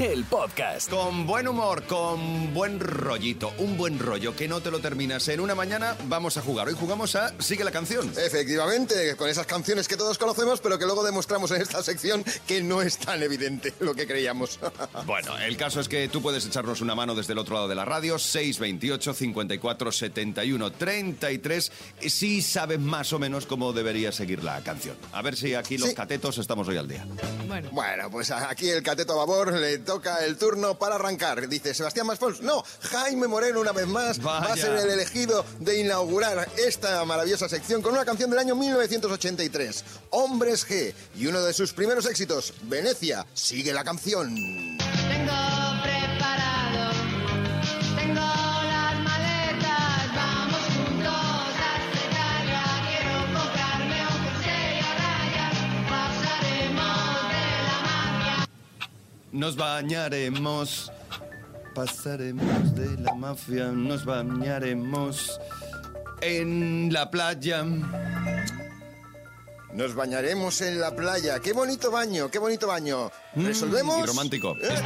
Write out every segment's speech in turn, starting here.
el podcast. Con buen humor, con buen rollito, un buen rollo que no te lo terminas en una mañana, vamos a jugar. Hoy jugamos a Sigue la canción. Efectivamente, con esas canciones que todos conocemos, pero que luego demostramos en esta sección que no es tan evidente lo que creíamos. Bueno, el caso es que tú puedes echarnos una mano desde el otro lado de la radio, 628 54 71 33, si sabes más o menos cómo debería seguir la canción. A ver si aquí los Sí. catetos estamos hoy al día. Bueno, Bueno, pues aquí el cateto a babor le toca el turno para arrancar. Dice Sebastián Maspons. No, Jaime Moreno una vez más va a ser el elegido de inaugurar esta maravillosa sección con una canción del año 1983, Hombres G, y uno de sus primeros éxitos, Venecia. Sigue la canción. Nos bañaremos, pasaremos de la mafia, nos bañaremos en la playa. Nos bañaremos en la playa. Qué bonito baño, qué bonito baño. ¿Resolvemos? Mm, Y romántico. ¿Eh? Este,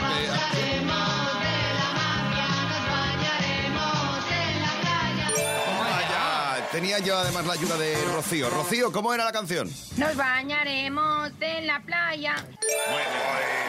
tenía yo además la ayuda de Rocío. Rocío, ¿cómo era la canción? Nos bañaremos en la playa.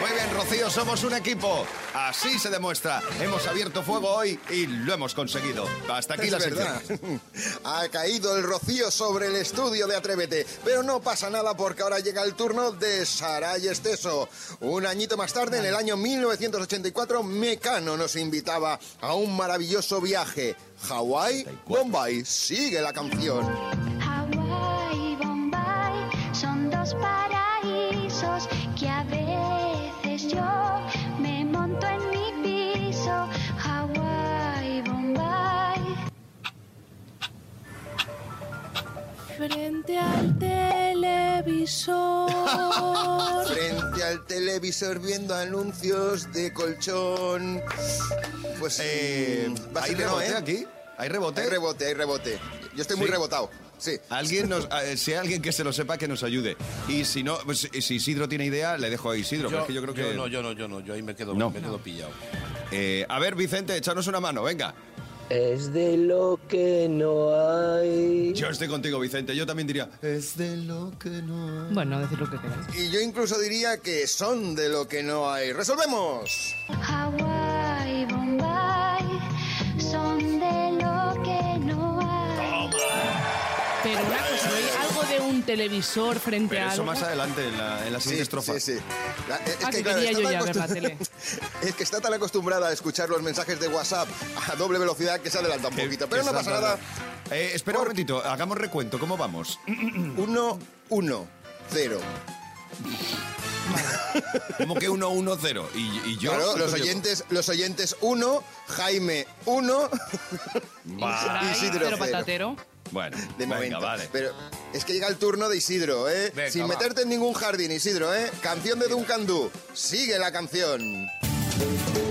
Muy bien, Rocío, somos un equipo. Así se demuestra. Hemos abierto fuego hoy y lo hemos conseguido. Hasta aquí Es la verdad. sección. Ha caído el rocío sobre el estudio de Atrévete, pero no pasa nada porque ahora llega el turno de Saray Esteso. Un añito más tarde, en el año 1984, Mecano nos invitaba a un maravilloso viaje. Hawái, Bombay, sigue la canción. Hawái y Bombay son dos paraísos que a veces yo me monto en mi piso. Hawái y Bombay. frente al televisor. Frente al televisor viendo anuncios de colchón. Pues Eh, va a ¿Hay ser que no, ¿eh? aquí? ¿Hay rebote? Hay rebote, hay rebote. Yo estoy muy rebotado. Sí. Alguien nos, eh, si hay alguien que se lo sepa, que nos ayude. Y si no, pues, si Isidro tiene idea, le dejo a Isidro. pero es que yo creo que. no, yo no, yo no, yo ahí me quedo, No. me quedo pillado. Eh, a ver, Vicente, échanos una mano, venga. Es de lo que no hay. Yo estoy contigo, Vicente. Yo también diría. Es de lo que no hay. bueno, decir lo que queráis. Y yo incluso diría que son de lo que no hay. ¡Resolvemos! Televisor frente Pero a eso algo? más adelante, en la, en la siguiente estrofa. Sí, sí. La- es Ah, que quería está yo tan ya ver la acostum- tele. Es que está tan acostumbrada a escuchar los mensajes de WhatsApp a doble velocidad que se adelanta un poquito. Pero no pasa nada. Eh, espera Por- un momentito, hagamos recuento. ¿Cómo vamos? 1, 1, 0. Como que 1-1-0. Y, y yo. Claro, ¿cuánto los oyentes, los oyentes 1, Jaime 1, Va. Fray, Isidro pero cero. patatero. Bueno, de venga, momento. vale. Pero es que llega el turno de Isidro, ¿eh? Venga, Sin va. meterte en ningún jardín, Isidro, ¿eh? Canción de Duncan Du. Sigue la canción.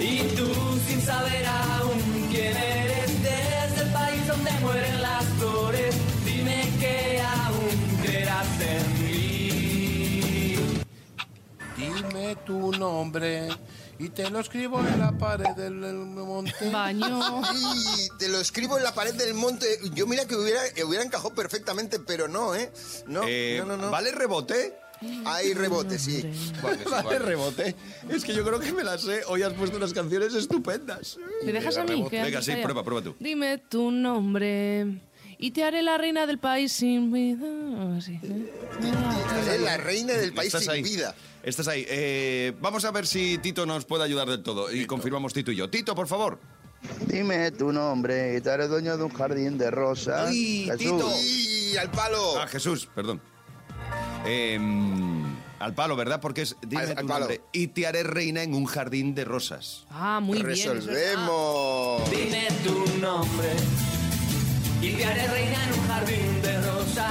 Y tú sin saber aún quién eres desde el país donde mueren las flores, dime que aún creerás en mí. Dime tu nombre y te lo escribo en la pared del, del monte. Baño. Y te lo escribo en la pared del monte. Yo mira que hubiera, hubiera encajado perfectamente, pero no, ¿eh? No, Eh, no, no, no. ¿Vale rebote? Hay rebote, sí. Vale, sí, Vale, rebote. Es que yo creo que me las sé. Hoy has puesto unas canciones estupendas. ¿Me dejas a mí? Venga, sí, prueba, prueba tú. Dime tu nombre y te haré la reina del país sin vida. Así. ¿eh? La reina del país Estás sin ahí. vida. Estás ahí. Eh, vamos a ver si Tito nos puede ayudar del todo. Y confirmamos Tito y yo. Tito, por favor. Dime tu nombre y te haré dueño de un jardín de rosas. Uy, Jesús. Tito. ¡Y al palo! Ah, Jesús, perdón. Eh, al palo, ¿verdad? Porque es. Dime Al- tu al palo. nombre. Y te haré reina en un jardín de rosas. Ah, muy bien. eso es- Resolvemos. Dime tu nombre y te haré reina en un jardín de rosas.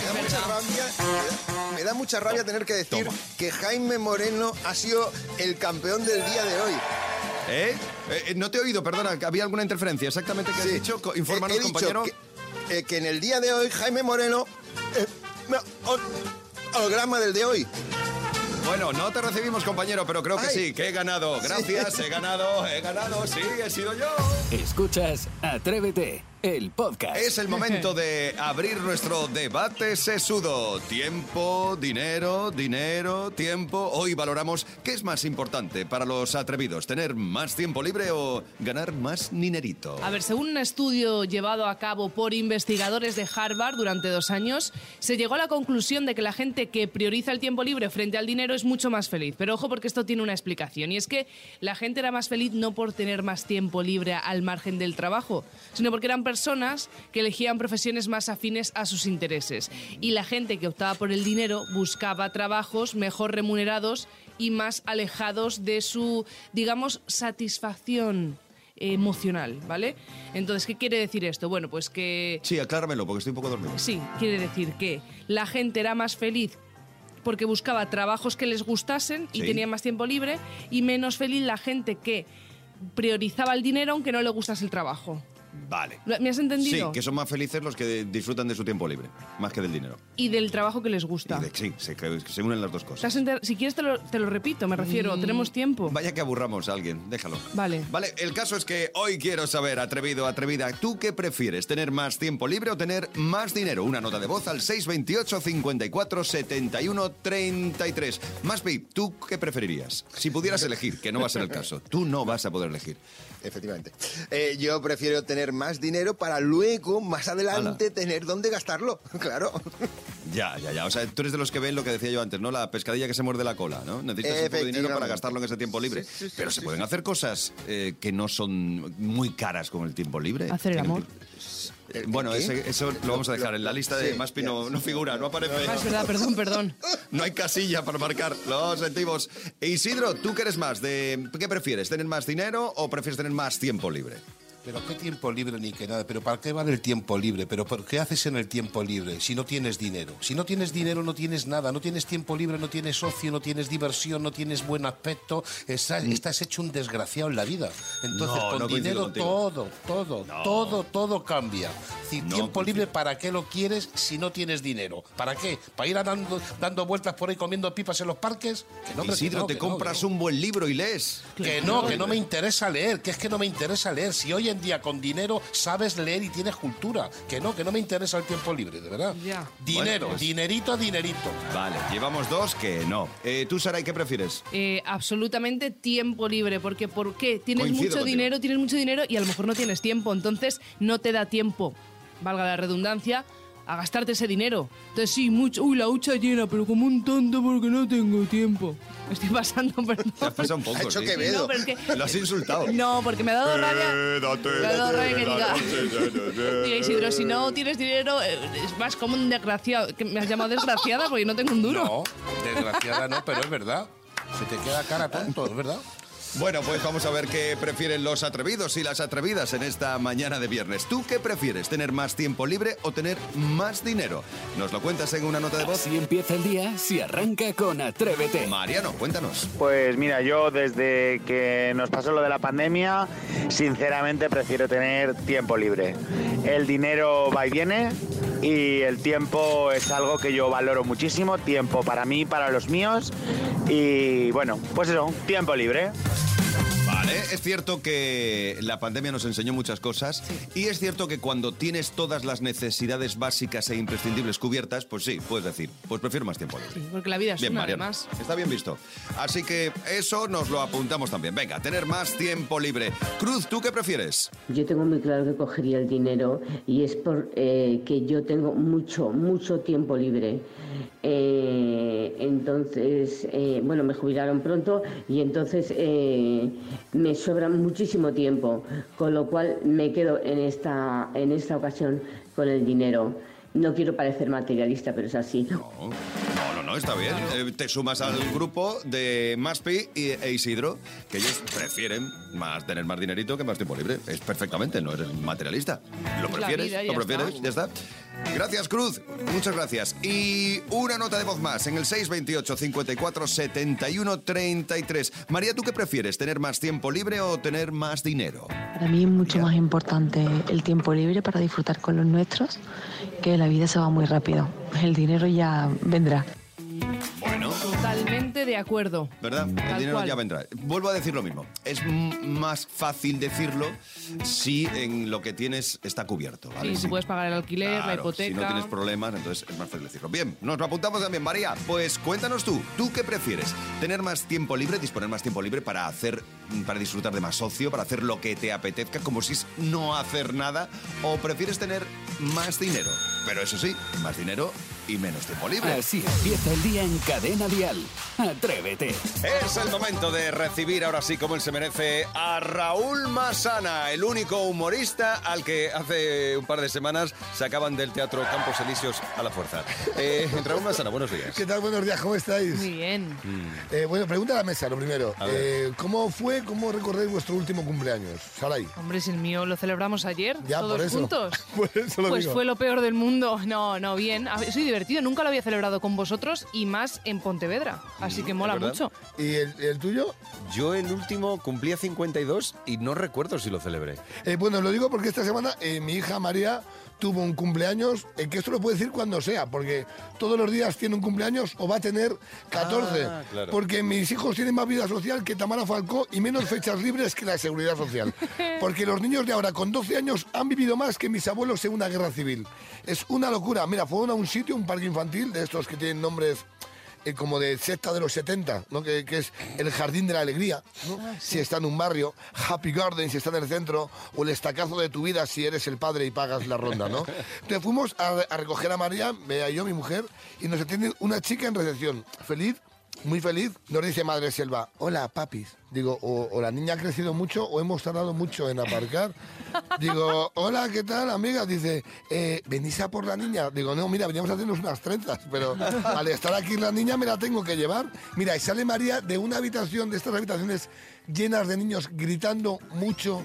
Me da mucha rabia, me da- me da mucha rabia tener que decir Toma. que Jaime Moreno ha sido el campeón del día de hoy. ¿Eh? Eh, eh, No te he oído, perdona, que había alguna interferencia. Exactamente qué has Sí. dicho. Co- He- Infórmanos, he dicho compañero. Que, eh, que en el día de hoy Jaime Moreno... eh, no, hol- holograma del de hoy. Bueno, no te recibimos, compañero, pero creo que Ay. sí, que he ganado. Gracias, he ganado, he ganado, sí, he sido yo. Escuchas Atrévete, el podcast. Es el momento de abrir nuestro debate sesudo. Tiempo, dinero, dinero, tiempo. Hoy valoramos qué es más importante para los atrevidos, tener más tiempo libre o ganar más ninerito. A ver, según un estudio llevado a cabo por investigadores de Harvard durante dos años, se llegó a la conclusión de que la gente que prioriza el tiempo libre frente al dinero es mucho más feliz. Pero ojo porque esto tiene una explicación y es que la gente era más feliz no por tener más tiempo libre al margen del trabajo, sino porque eran personas que elegían profesiones más afines a sus intereses. Y la gente que optaba por el dinero buscaba trabajos mejor remunerados y más alejados de su, digamos, satisfacción emocional, ¿vale? Entonces, ¿qué quiere decir esto? Bueno, pues que Sí, acláramelo, porque estoy un poco dormido. sí, quiere decir que la gente era más feliz porque buscaba trabajos que les gustasen y Sí. tenía más tiempo libre y menos feliz la gente que priorizaba el dinero aunque no le gustase el trabajo. Vale. ¿Me has entendido? Sí, que son más felices los que disfrutan de su tiempo libre, más que del dinero. Y del trabajo que les gusta. Y de- sí, se, unen las dos ¿Te cosas. Si quieres te lo, te lo repito, me refiero, tenemos tiempo. Vaya que aburramos a alguien, déjalo. Vale. Vale, el caso es que hoy quiero saber, atrevido, atrevida, ¿tú qué prefieres? ¿Tener más tiempo libre o tener más dinero? Una nota de voz al 628 54 71 33. Más Pip, ¿tú qué preferirías? Si pudieras elegir, que no va a ser el caso, tú no vas a poder elegir. Efectivamente. Eh, yo prefiero tener más dinero para luego, más adelante, tener dónde gastarlo. Claro. Ya, ya, ya. O sea, tú eres de los que ven lo que decía yo antes, ¿no? La pescadilla que se muerde la cola, ¿no? Necesitas un poco de dinero para gastarlo en ese tiempo libre. Sí, sí, sí, Pero sí, se sí. pueden hacer cosas eh, que no son muy caras con el tiempo libre. Hacer el amor. Eh, ¿El bueno, ese- eso lo vamos a dejar en la lista de Sí, Maspi, no, ya. no figura, no aparece. Ah, es verdad, perdón, perdón. No hay casilla para marcar, lo sentimos. Isidro, ¿tú qué eres más? De, ¿Qué prefieres? ¿Tener más dinero o prefieres tener más tiempo libre? Pero qué tiempo libre ni que nada. Pero ¿para qué vale el tiempo libre? Pero ¿por qué haces en el tiempo libre si no tienes dinero? Si no tienes dinero no tienes nada. No tienes tiempo libre, no tienes ocio, no tienes diversión, no tienes buen aspecto. Estás, estás hecho un desgraciado en la vida. Entonces No, con no dinero todo, todo, todo, todo cambia. Si tiempo coincido. libre, ¿para qué lo quieres si no tienes dinero? ¿Para qué? ¿Para ir a dando, dando vueltas por ahí comiendo pipas en los parques? Que no, que Isidro, no, te que que compras un buen libro y lees. Que no, que no me interesa leer, que es que no me interesa leer. Si hoy en día con dinero sabes leer y tienes cultura, que no, que no me interesa el tiempo libre, de verdad. Ya. Dinero, Bueno, pues- dinerito, dinerito. Vale, llevamos dos que no. Eh, ¿Tú, Saray, qué prefieres? Eh, absolutamente tiempo libre, porque ¿por qué? Tienes Coincido mucho contigo. dinero, tienes mucho dinero y a lo mejor no tienes tiempo, entonces no te da tiempo, valga la redundancia, a gastarte ese dinero. Entonces sí, mucho, uy, la hucha llena, pero como un tonto porque no tengo tiempo. Me estoy pasando, perdón. Te has pasado un poco, Ha hecho sí. Quevedo. No, pero es que- Lo has insultado. No, porque me ha dado rabia. Me ha dado rabia que diga. Diga Isidro, si no tienes dinero, eh, es más como un desgraciado. Que me has llamado desgraciada porque no tengo un duro. No, desgraciada no, pero es verdad. Se te queda cara tonto, es verdad. Bueno, pues vamos a ver qué prefieren los atrevidos y las atrevidas en esta mañana de viernes. ¿Tú qué prefieres? ¿Tener más tiempo libre o tener más dinero? Nos lo cuentas en una nota de voz. Si empieza el día, si arranca con Atrévete. Mariano, cuéntanos. Pues mira, yo desde que nos pasó lo de la pandemia, sinceramente prefiero tener tiempo libre. El dinero va y viene y el tiempo es algo que yo valoro muchísimo, tiempo para mí, para los míos y bueno, pues eso, tiempo libre. Vale, es cierto que la pandemia nos enseñó muchas cosas y es cierto que cuando tienes todas las necesidades básicas e imprescindibles cubiertas, pues sí, puedes decir, pues prefiero más tiempo libre. Sí, porque la vida es Bien, una, Mariano. además. Está bien visto. Así que eso nos lo apuntamos también. Venga, tener más tiempo libre. Cruz, ¿tú qué prefieres? Yo tengo muy claro que cogería el dinero y es por eh, que yo tengo mucho, mucho tiempo libre. Eh, entonces, eh, bueno, me jubilaron pronto y entonces eh, me sobra muchísimo tiempo, con lo cual me quedo en esta, en esta ocasión con el dinero. No quiero parecer materialista, pero es así. No, no, No, no, está bien. Eh, te sumas al grupo de Maspi y, e Isidro, que ellos prefieren más tener más dinerito que más tiempo libre. Es perfectamente, no eres materialista. Lo prefieres, vida, lo prefieres, está. ya está. Gracias, Cruz. Muchas gracias. Y una nota de voz más en el 628 54 71 33. María, ¿tú qué prefieres? ¿Tener más tiempo libre o tener más dinero? Para mí es mucho más importante el tiempo libre para disfrutar con los nuestros, que la vida se va muy rápido. El dinero ya vendrá. Totalmente de acuerdo. ¿Verdad? El dinero cual. ya vendrá. Vuelvo a decir lo mismo. Es más fácil decirlo si en lo que tienes está cubierto. ¿vale? Sí, Si- puedes pagar el alquiler, la hipoteca. Si no tienes problemas, entonces es más fácil decirlo. Bien, nos lo apuntamos también, María. Pues cuéntanos tú, ¿tú qué prefieres? ¿Tener más tiempo libre, disponer más tiempo libre para hacer, para disfrutar de más ocio, para hacer lo que te apetezca, como si es no hacer nada? ¿O prefieres tener más dinero? Pero eso sí, más dinero y menos tiempo libre. Así empieza el día en Cadena Dial. Atrévete. Es el momento de recibir ahora sí como él se merece a Raúl Masana, el único humorista al que hace un par de semanas sacaban del teatro Campos Elíseos a la fuerza. Eh, Raúl Masana, buenos días. ¿Qué tal? Buenos días, ¿cómo estáis? Muy bien. Eh, bueno, pregunta a la mesa, lo primero. Eh, ¿Cómo fue, cómo recordáis vuestro último cumpleaños? Saray. Hombre, si el mío lo celebramos ayer, Ya, todos por eso. juntos. Por eso lo Pues digo. fue lo peor del mundo. No, no, bien. Soy divertido. Nunca lo había celebrado con vosotros y más en Pontevedra. Así que mola mucho. ¿Y el, el tuyo? Yo el último cumplía 52 y no recuerdo si lo celebré. Eh, bueno, lo digo porque esta semana eh, mi hija María tuvo un cumpleaños, eh, que esto lo puede decir cuando sea, porque todos los días tiene un cumpleaños o va a tener 14. Ah, claro. Porque mis hijos tienen más vida social que Tamara Falcó y menos fechas libres que la seguridad social. Porque los niños de ahora con 12 años han vivido más que mis abuelos en una guerra civil. Es una locura. Mira, fueron a un sitio, un parque infantil, de estos que tienen nombres eh, como de secta de los 70, ¿no? que, que es el Jardín de la Alegría, ¿no? si está en un barrio, Happy Garden si está en el centro, o el estacazo de tu vida si eres el padre y pagas la ronda. ¿no? Entonces fuimos a, a recoger a María, vea yo, mi mujer, y nos atiende una chica en recepción, feliz, muy feliz, nos dice Madre Selva, hola papis. Digo, o, la niña ha crecido mucho o hemos tardado mucho en aparcar. Digo, hola, ¿qué tal, amiga? Dice, eh, ¿venís a por la niña? Digo, no, mira, veníamos a hacernos unas trenzas, pero al estar aquí la niña me la tengo que llevar. Mira, y sale María de una habitación, de estas habitaciones llenas de niños gritando mucho,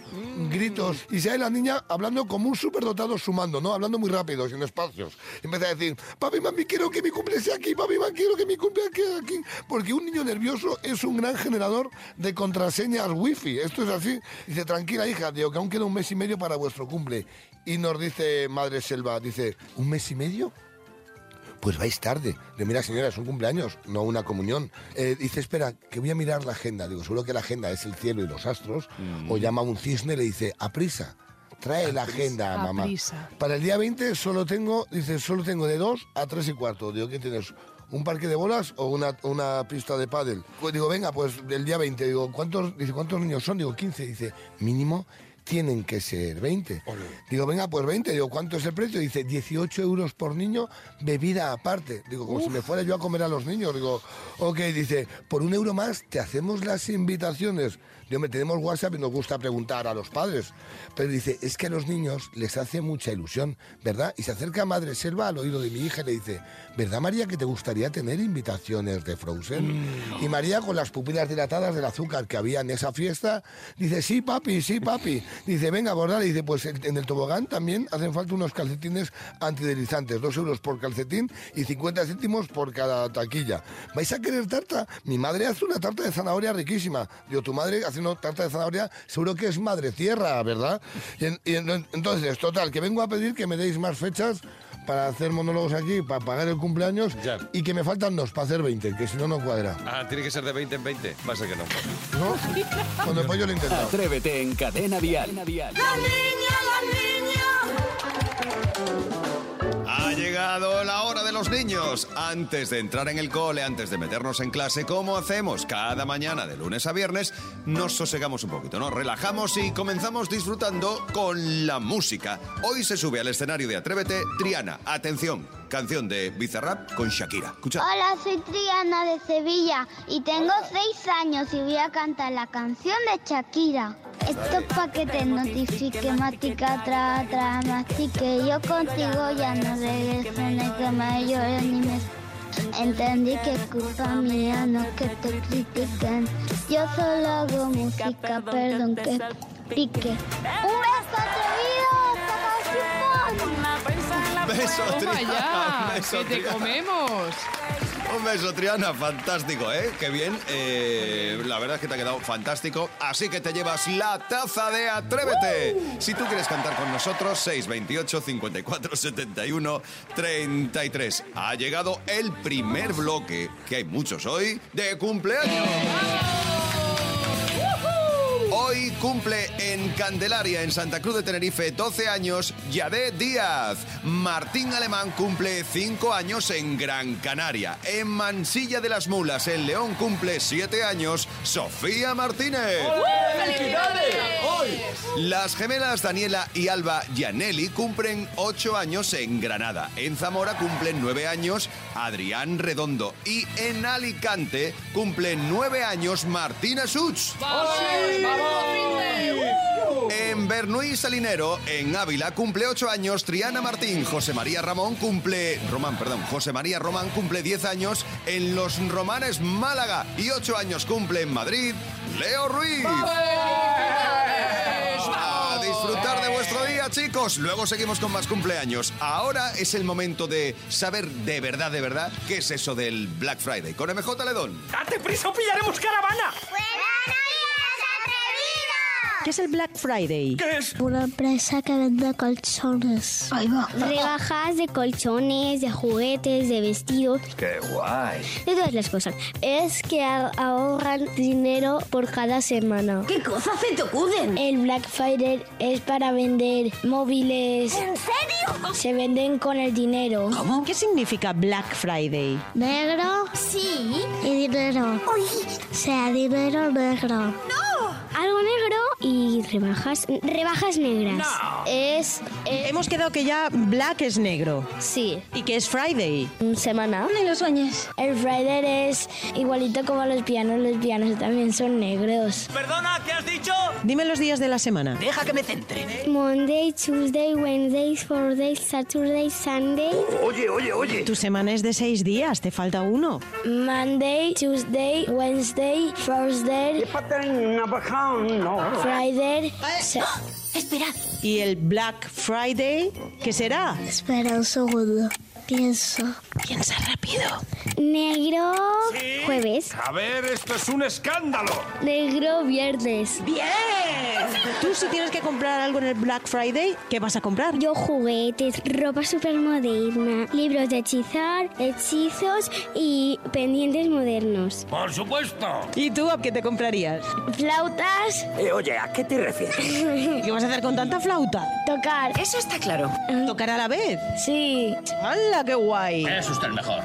gritos, y sale la niña hablando como un superdotado sumando, ¿no? Hablando muy rápido, sin espacios. Empieza a decir, papi, mami, quiero que mi cumple sea aquí, papi, mami, quiero que mi cumple sea aquí. Porque un niño nervioso es un gran generador de contraseñas wifi. Esto es así. Dice, tranquila, hija, digo que aún queda un mes y medio para vuestro cumple. Y nos dice Madre Selva, dice, ¿un mes y medio? Pues vais tarde. Le mira, señora, es un cumpleaños, no una comunión. Eh, dice, espera, que voy a mirar la agenda. Digo, seguro que la agenda es el cielo y los astros. O llama a un cisne y le dice, a prisa. Trae la agenda, A mamá. prisa. Para el día 20 solo tengo, dice, solo tengo de 2 a 3 y cuarto. Digo, ¿qué tienes? ¿Un parque de bolas o una, una pista de pádel? Pues digo, venga, pues el día 20. Digo, ¿cuántos, dice, ¿cuántos niños son? Digo, 15. Dice, mínimo tienen que ser 20. Digo, venga, pues 20. Digo, ¿cuánto es el precio? Dice, 18 euros por niño, bebida aparte. Digo, como si me fuera yo a comer a los niños. Digo, ok, dice, por un euro más te hacemos las invitaciones. Digo, me tenemos WhatsApp y nos gusta preguntar a los padres. Pero dice, es que a los niños les hace mucha ilusión, ¿verdad? Y se acerca a Madre Selva al oído de mi hija y le dice, ¿verdad María que te gustaría tener invitaciones de Frozen? Y María con las pupilas dilatadas del azúcar que había en esa fiesta, dice, sí papi, sí papi. Dice, venga, bordar. Y dice, pues en en el tobogán también hacen falta unos calcetines antideslizantes, dos euros por calcetín y 50 céntimos por cada taquilla. ¿Vais a querer tarta? Mi madre hace una tarta de zanahoria riquísima. Digo, tu madre hace una tarta de zanahoria, seguro que es madre tierra, ¿verdad? Y, en- y en- entonces, total, que vengo a pedir que me deis más fechas para hacer monólogos aquí, para pagar el cumpleaños y que me faltan dos para hacer 20, que si no, no cuadra. Ah, tiene que ser de 20 en 20. Va a ser que no. ¿No? Cuando después yo lo he intentado. Atrévete en Cadena Dial. Ha llegado la hora de los niños. Antes de entrar en el cole, antes de meternos en clase, ¿cómo hacemos? Cada mañana, de lunes a viernes, nos sosegamos un poquito, nos relajamos y comenzamos disfrutando con la música. Hoy se sube al escenario de Atrévete Triana. Atención, canción de Bizarrap con Shakira. Escucha. Hola, soy Triana de Sevilla y tengo seis años y voy a cantar la canción de Shakira. Esto es pa' que te notifique, matica, tra, tra, mastique. Yo contigo ya no regreso, ni que me llores ni me... Entendí que es culpa mía, no que te critiquen. Yo solo hago música, perdón que pique. ¡Un beso atrevido! Beso, Triana. un beso, que te Triana. comemos. Un beso, Triana, fantástico, ¿eh? Qué bien. Eh, la verdad es que te ha quedado fantástico. Así que te llevas la taza de Atrévete. Si tú quieres cantar con nosotros, 628 54 71 33. Ha llegado el primer bloque, que hay muchos hoy, de cumpleaños. Hoy cumple en Candelaria, en Santa Cruz de Tenerife, 12 años, Yadé Díaz. Martín Alemán cumple 5 años en Gran Canaria. En Mansilla de las Mulas, en León, cumple 7 años, Sofía Martínez. Las gemelas Daniela y Alba Gianelli cumplen 8 años en Granada. En Zamora cumplen 9 años Adrián Redondo. Y en Alicante cumplen 9 años Martina Such. En Bernuy Salinero, en Ávila, cumple 8 años Triana Martín. José María Ramón cumple. Román, perdón. José María Román cumple 10 años en Los Romanes, Málaga. Y 8 años cumple en Madrid Leo Ruiz. A disfrutar de vuestro día, chicos. Luego seguimos con más cumpleaños. Ahora es el momento de saber de verdad, de verdad, qué es eso del Black Friday. Con MJ Ledón. ¡Date prisa o pillaremos caravana! ¿Qué es el Black Friday? ¿Qué es? Una empresa que vende colchones. Ahí va. Rebajas de colchones, de juguetes, de vestidos, ¡Qué guay! de todas las cosas. Es que ahorran dinero por cada semana. ¿Qué cosas se te ocurren? El Black Friday es para vender móviles. ¿En serio? Se venden con el dinero. ¿Cómo? ¿Qué significa Black Friday? Negro. Sí. Y dinero. O sea, dinero negro. ¡No! Algo negro y rebajas. Rebajas negras. No. Es. es- Hemos quedado que ya Black es negro. sí. ¿Y qué es Friday? Semana. No lo sueñes. El Friday es igualito como los pianos. Los pianos también son negros. ¿Perdona, qué has dicho? Dime los días de la semana. Deja que me centre. Monday, Tuesday, Wednesday, Thursday, Saturday, Sunday. Oye, oye, oye. Tu semana es de seis días, te falta uno. Monday, Tuesday, Wednesday, Thursday, Friday. Sa- Esperad. ¿Y el Black Friday? ¿Qué será? Espera un segundo. Pienso. Piensa rápido. Negro jueves. A ver, esto es un escándalo. Negro viernes. ¡Bien! Tú si tienes que comprar algo en el Black Friday, ¿qué vas a comprar? Yo juguetes, ropa súper moderna, libros de hechizar, hechizos y pendientes modernos. Por supuesto. ¿Y tú a qué te comprarías? Flautas, Eh, oye, ¿a qué te refieres? ¿Qué vas a hacer con tanta flauta? tocar. Eso está claro. ¿Tocar a la vez? Sí. ¡Hala, qué guay! Es usted el mejor.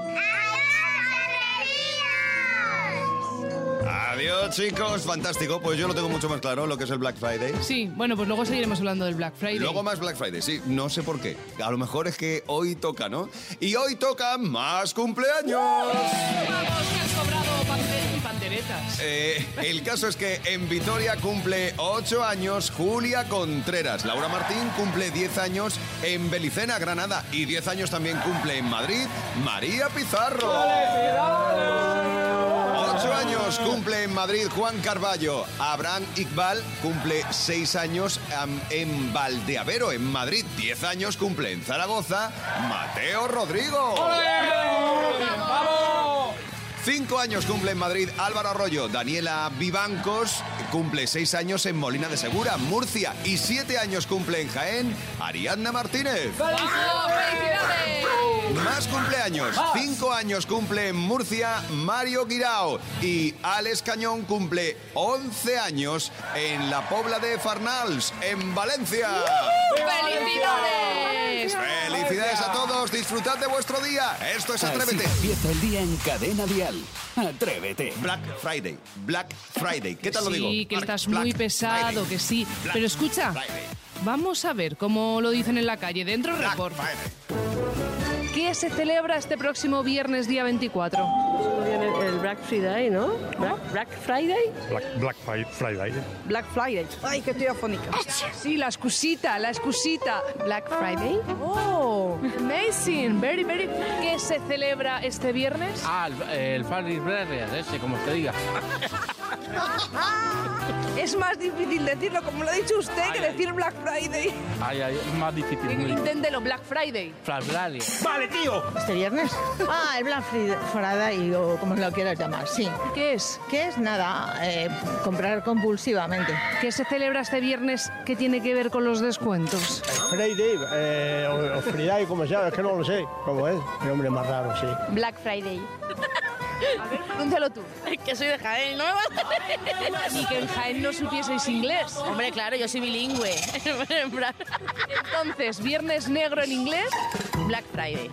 Adiós, chicos. Fantástico. Pues yo lo tengo mucho más claro lo que es el Black Friday. Sí, bueno, pues luego seguiremos hablando del Black Friday. Luego más Black Friday, sí, no sé por qué. A lo mejor es que hoy toca, ¿no? Y hoy toca más cumpleaños. Vamos, que Eh, el caso es que en Vitoria cumple 8 años Julia Contreras. Laura Martín cumple 10 años en Belicena, Granada. Y 10 años también cumple en Madrid María Pizarro. 8 años cumple en Madrid Juan Carballo. Abraham Iqbal cumple 6 años en Valdeavero, en Madrid. 10 años cumple en Zaragoza Mateo Rodrigo. Cinco años cumple en Madrid Álvaro Arroyo, Daniela Vivancos cumple seis años en Molina de Segura, Murcia, y siete años cumple en Jaén Ariadna Martínez. ¡Vamos, felicidades! Más cumpleaños. Cinco años cumple en Murcia Mario Guirao. Y Alex Cañón cumple 11 años en la Pobla de Farnals, en Valencia. ¡Felicidades! Disfrutad de vuestro día. Esto es Así Atrévete. empieza el día en Cadena Dial. Atrévete. Black Friday. Black Friday. ¿Qué tal lo digo? Sí, que estás Black muy pesado, Friday. que sí. Black Pero escucha, Friday. vamos a ver cómo lo dicen en la calle. Dentro Black report. Friday. ¿Qué se celebra este próximo viernes día 24? El Black Friday, ¿no? Black, Black Friday. Black, Black Fri- Friday. Black Friday. Ay, que estoy afónica. Sí, la excusita, la excusita. Black Friday. Oh, amazing, very, very. ¿Qué se celebra este viernes? Ah, el, el Burger, ese, como usted diga. Es más difícil decirlo, como lo ha dicho usted, que decir Black Friday. Ay, ay, es más difícil. Inténtelo, Black Friday. Friday. Vale, tío. ¿Este viernes? Ah, el Black Fri- Friday o como lo quieras llamar, sí. ¿Qué es? ¿Qué es? Nada, eh, comprar compulsivamente. ¿Qué se celebra este viernes que tiene que ver con los descuentos? Friday, eh, o, o Friday, como sea, es que no lo sé cómo es. El nombre más raro, sí. Black Friday. A ver, pronúncialo tú. que soy de Jaén, ¿no? Ni que en Jaén no supieseis inglés. Hombre, claro, yo soy bilingüe. Entonces, viernes negro en inglés, Black Friday.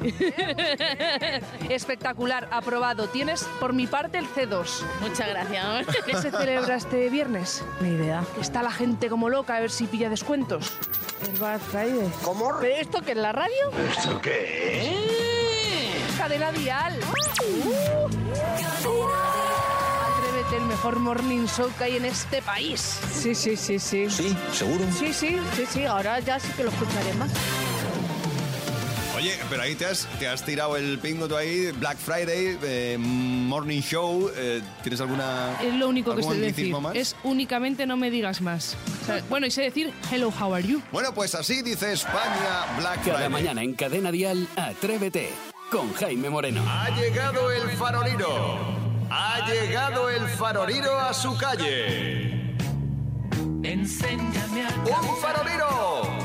espectacular, aprobado. Tienes por mi parte el C2. Muchas gracias. ¿Qué se celebra este viernes? Ni idea. Está la gente como loca a ver si pilla descuentos. El Black Friday. ¿Cómo? ¿Pero esto qué es la radio? ¿Esto qué es? Cadena Dial. Uh. Atrévete, el mejor morning show que hay en este país. Sí, sí, sí, sí. Sí, seguro. Sí, sí, sí, sí. Ahora ya sí que lo escucharé más. Oye, pero ahí te has, te has tirado el pingo tú ahí, Black Friday, eh, Morning Show, eh, ¿tienes alguna Es lo único que sé decir. más? Es únicamente no me digas más. O sea, bueno, y sé decir hello, how are you? Bueno, pues así dice España Black Cada Friday. mañana en Cadena Dial, Atrévete con Jaime Moreno. Ha llegado el farolino. Ha llegado el farolino a su calle. Enséñame a ¡Un farolino!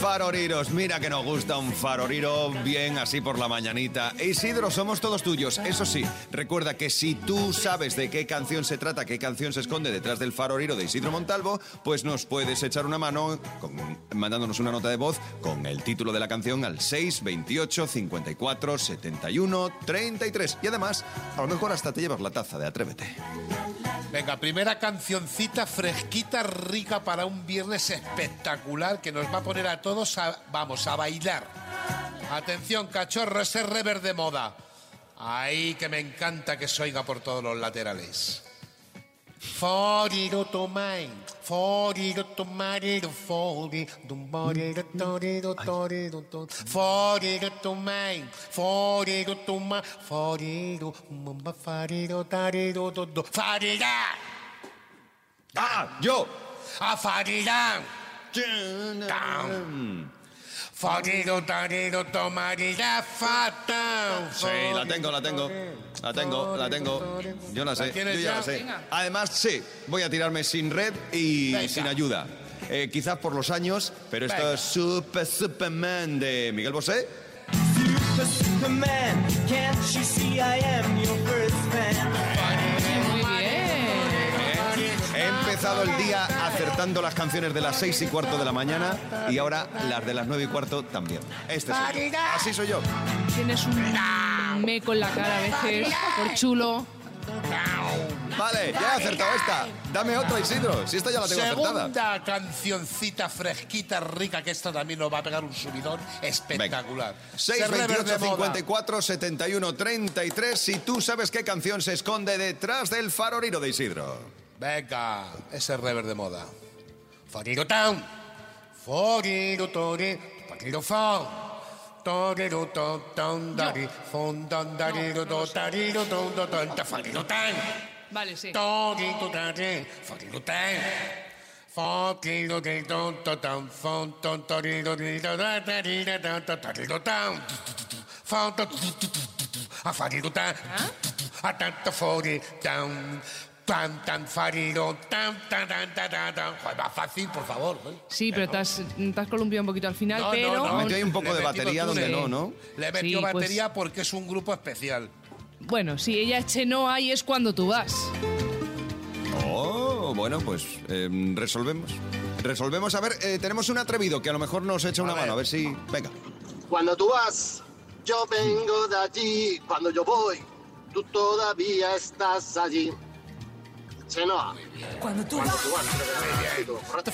Faroriros! Mira que nos gusta un faroriro bien así por la mañanita. Isidro, somos todos tuyos. Eso sí, recuerda que si tú sabes de qué canción se trata, qué canción se esconde detrás del faroriro de Isidro Montalvo, pues nos puedes echar una mano mandándonos una nota de voz con el título de la canción al 628 54 71 33. Y además, a lo mejor hasta te llevas la taza de Atrévete. Venga, primera cancioncita fresquita, rica para un viernes espectacular que nos va a poner a todos a, vamos, a bailar. Atención, cachorro, ese rever de moda. Ahí que me encanta que se oiga por todos los laterales. ¡Ah, yo! a farira, down, foriro tariro to marira, fatao, Sí, la tengo, la tengo. La tengo, la tengo. Yo la sé. ¿La tienes Yo ya la sé. Además, sí, voy a tirarme sin red y Venga. sin ayuda. Eh, quizás por los años, pero esto Venga. es Super Superman de Miguel Bosé. Superman, can't you see I am your first fan? Empezado el día acertando las canciones de las seis y cuarto de la mañana y ahora las de las nueve y cuarto también. Este soy yo. Así soy yo. Tienes un meco en la cara a veces, por chulo. Vale, ya he acertado esta. Dame otra, Isidro. Si esta ya la tengo acertada. Segunda cancioncita fresquita, rica, que esta también nos va a pegar un subidón espectacular. Ese rever 628 de moda. 54 71 33 si tú sabes qué canción se esconde detrás del faroriro de Isidro. Venga, ese rever de moda. Foriro town. Foriro tori. Foriro fon. Toriro ton ton dari. Fon don dariro do dariro don do don da foriro tan. Vale, sí. Toriro dari. Foriro tan. Foriro de don do don. Fon ton toriro di do da dariro don do dariro tan. Fon do a fariro tan. A tanto fori down. Tan, tan, fariro, tan, tan, tan, tan, tan, tan. Joder, más fácil, por favor. ¿eh? Sí, pero te has, te has columpiado un poquito al final, No, pero... no, no. Metió ahí un poco Le de he metido batería donde sí. no, ¿no? Le he metido Sí, pues- batería porque es un grupo especial. Bueno, si ella es Chenoa y es cuando tú vas. Oh, bueno, pues eh, resolvemos. Resolvemos. A ver, eh, tenemos un atrevido que a lo mejor nos echa una mano. A ver si. Venga. Cuando tú vas, yo vengo de allí. Cuando yo voy, tú todavía estás allí. Cuando tú Cuando tú vas, creo que es el título, ¿correcto?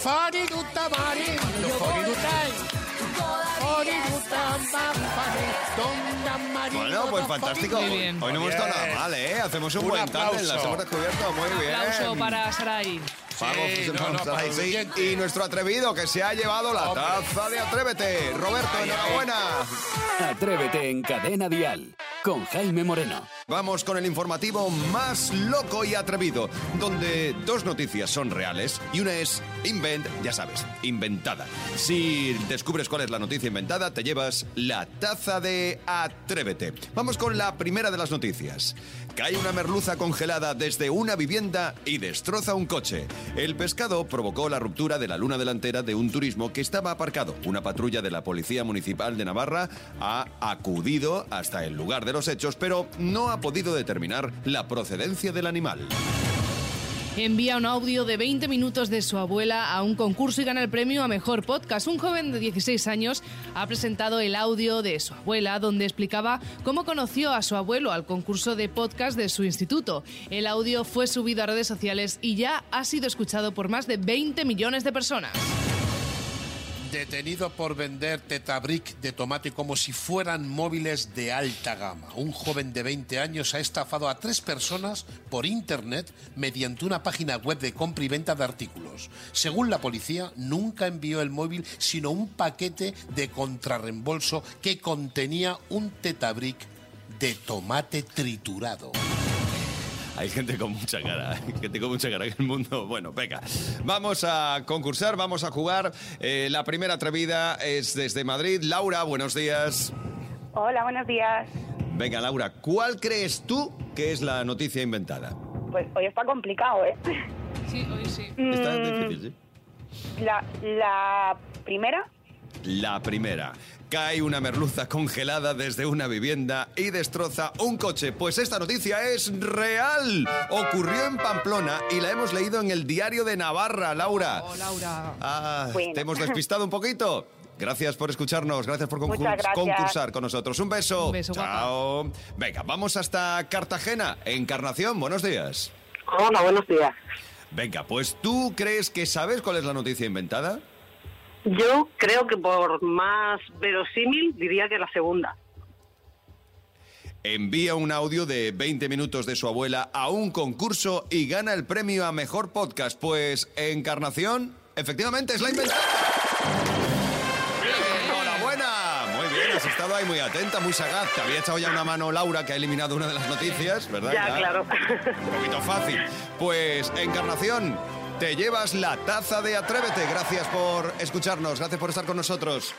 Bueno, pues fantástico. Muy bien. Hoy no hemos estado nada mal, ¿eh? Hacemos un, Un buen tándem, aplauso. las hemos descubierto muy bien. Aplauso para Sarai. Vamos, Sí, no, no, sí. Y nuestro atrevido que se ha llevado la taza de Atrévete. Roberto, enhorabuena. Atrévete en Cadena Dial con Jaime Moreno. Vamos con el informativo más loco y atrevido, donde dos noticias son reales y una es ya sabes, inventada. Si descubres cuál es la noticia inventada, te llevas la taza de Atrévete. Vamos con la primera de las noticias. Cae una merluza congelada desde una vivienda y destroza un coche. El pescado provocó la ruptura de la luna delantera de un turismo que estaba aparcado. Una patrulla de la Policía Municipal de Navarra ha acudido hasta el lugar de los hechos, pero no ha podido determinar la procedencia del animal. Envía un audio de 20 minutos de su abuela a un concurso y gana el premio a Mejor Podcast. Un joven de 16 años ha presentado el audio de su abuela donde explicaba cómo conoció a su abuelo al concurso de podcast de su instituto. El audio fue subido a redes sociales y ya ha sido escuchado por más de 20 millones de personas. Detenido por vender tetabric de tomate como si fueran móviles de alta gama. Un joven de 20 años ha estafado a tres personas por internet mediante una página web de compra y venta de artículos. Según la policía, nunca envió el móvil, sino un paquete de contrarreembolso que contenía un tetabric de tomate triturado. Hay gente con mucha cara, hay gente con mucha cara en el mundo. Bueno, venga, vamos a concursar, vamos a jugar. Eh, la primera atrevida es desde Madrid. Laura, buenos días. Hola, buenos días. Venga, Laura, ¿cuál crees tú que es la noticia inventada? Pues hoy está complicado, ¿eh? Sí, hoy sí. Está Mm, difícil, ¿sí? La, la primera, La primera. Cae una merluza congelada desde una vivienda y destroza un coche. Pues esta noticia es real. Ocurrió en Pamplona y la hemos leído en el diario de Navarra, Laura. Oh, Laura. Ah, Bueno. ¿Te hemos despistado un poquito? Gracias por escucharnos, gracias por concur- Muchas gracias. concursar con nosotros. Un beso. Un beso, Chao. Venga, vamos hasta Cartagena, Encarnación. Buenos días. Hola, buenos días. Venga, pues tú crees que sabes cuál es la noticia inventada? Yo creo que por más verosímil diría que la segunda. Envía un audio de 20 minutos de su abuela a un concurso y gana el premio a mejor podcast. Pues Encarnación, efectivamente es la inventada. Enhorabuena. Muy bien, has estado ahí muy atenta, muy sagaz. Te había echado ya una mano Laura, que ha eliminado una de las noticias, ¿verdad? Ya, claro. Un poquito fácil. Pues Encarnación, te llevas la taza de Atrévete. Gracias por escucharnos, gracias por estar con nosotros.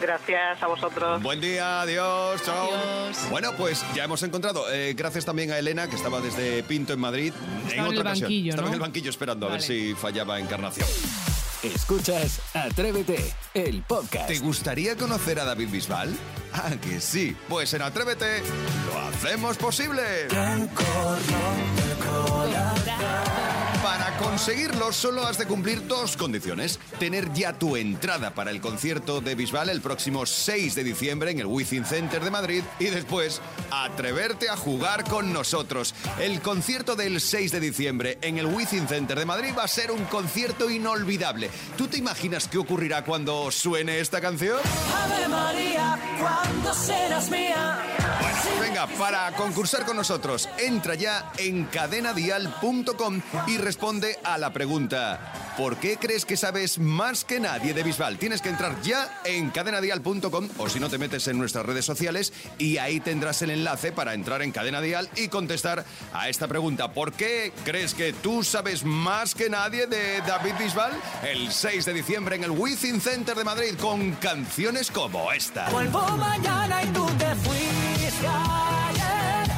Gracias a vosotros. Buen día, adiós, chao. Adiós. Bueno, pues ya hemos encontrado. eh, gracias también a Elena, que estaba desde Pinto en Madrid. Estaba en el banquillo, Estaba ¿no? en el banquillo esperando a ver si fallaba Encarnación. Escuchas Atrévete, el podcast. ¿Te gustaría conocer a David Bisbal? Ah, que sí. Pues en Atrévete lo hacemos posible. Para conseguirlo solo has de cumplir dos condiciones. Tener ya tu entrada para el concierto de Bisbal el próximo 6 de diciembre en el Within Center de Madrid y después atreverte a jugar con nosotros. El concierto del 6 de diciembre en el Within Center de Madrid va a ser un concierto inolvidable. ¿Tú te imaginas qué ocurrirá cuando suene esta canción? Ave María, ¿cuándo serás mía? Bueno, venga, para concursar con nosotros, entra ya en cadenadial.com y responde a la pregunta. ¿Por qué crees que sabes más que nadie de Bisbal? Tienes que entrar ya en cadenadial.com o si no te metes en nuestras redes sociales y ahí tendrás el enlace para entrar en Cadena Dial y contestar a esta pregunta. ¿Por qué crees que tú sabes más que nadie de David Bisbal? El 6 de diciembre en el Within Center de Madrid con canciones como esta. Vuelvo mañana y tú te fuiste.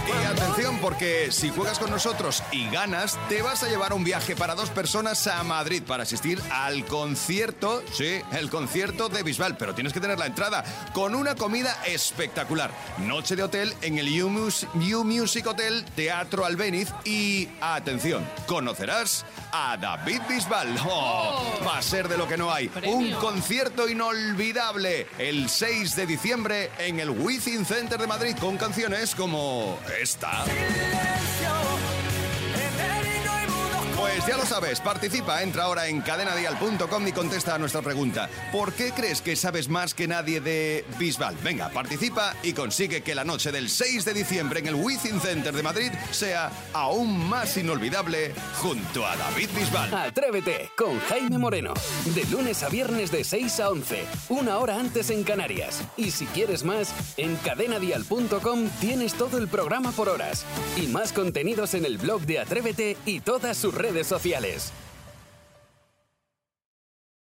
Y atención porque si juegas con nosotros y ganas, te vas a llevar un viaje para dos personas a Madrid para asistir al concierto, sí, el concierto de Bisbal, pero tienes que tener la entrada con una comida espectacular. Noche de hotel en el U, Mus- U Music Hotel Teatro Albéniz y atención, conocerás a David Bisbal. Oh, va a ser de lo que no hay. Un concierto inolvidable el 6 de diciembre en el Within Center de Madrid con canciones como esta. Pues ya lo sabes, participa, entra ahora en cadenadial.com y contesta a nuestra pregunta. ¿Por qué crees que sabes más que nadie de Bisbal? Venga, participa y consigue que la noche del 6 de diciembre en el Within Center de Madrid sea aún más inolvidable junto a David Bisbal. Atrévete con Jaime Moreno. De lunes a viernes de 6 a 11, una hora antes en Canarias. Y si quieres más, en cadenadial.com tienes todo el programa por horas. Y más contenidos en el blog de Atrévete y todas sus redes sociales.